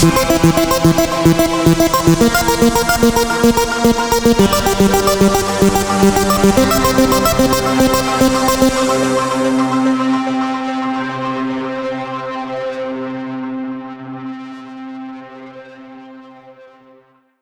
We'll be.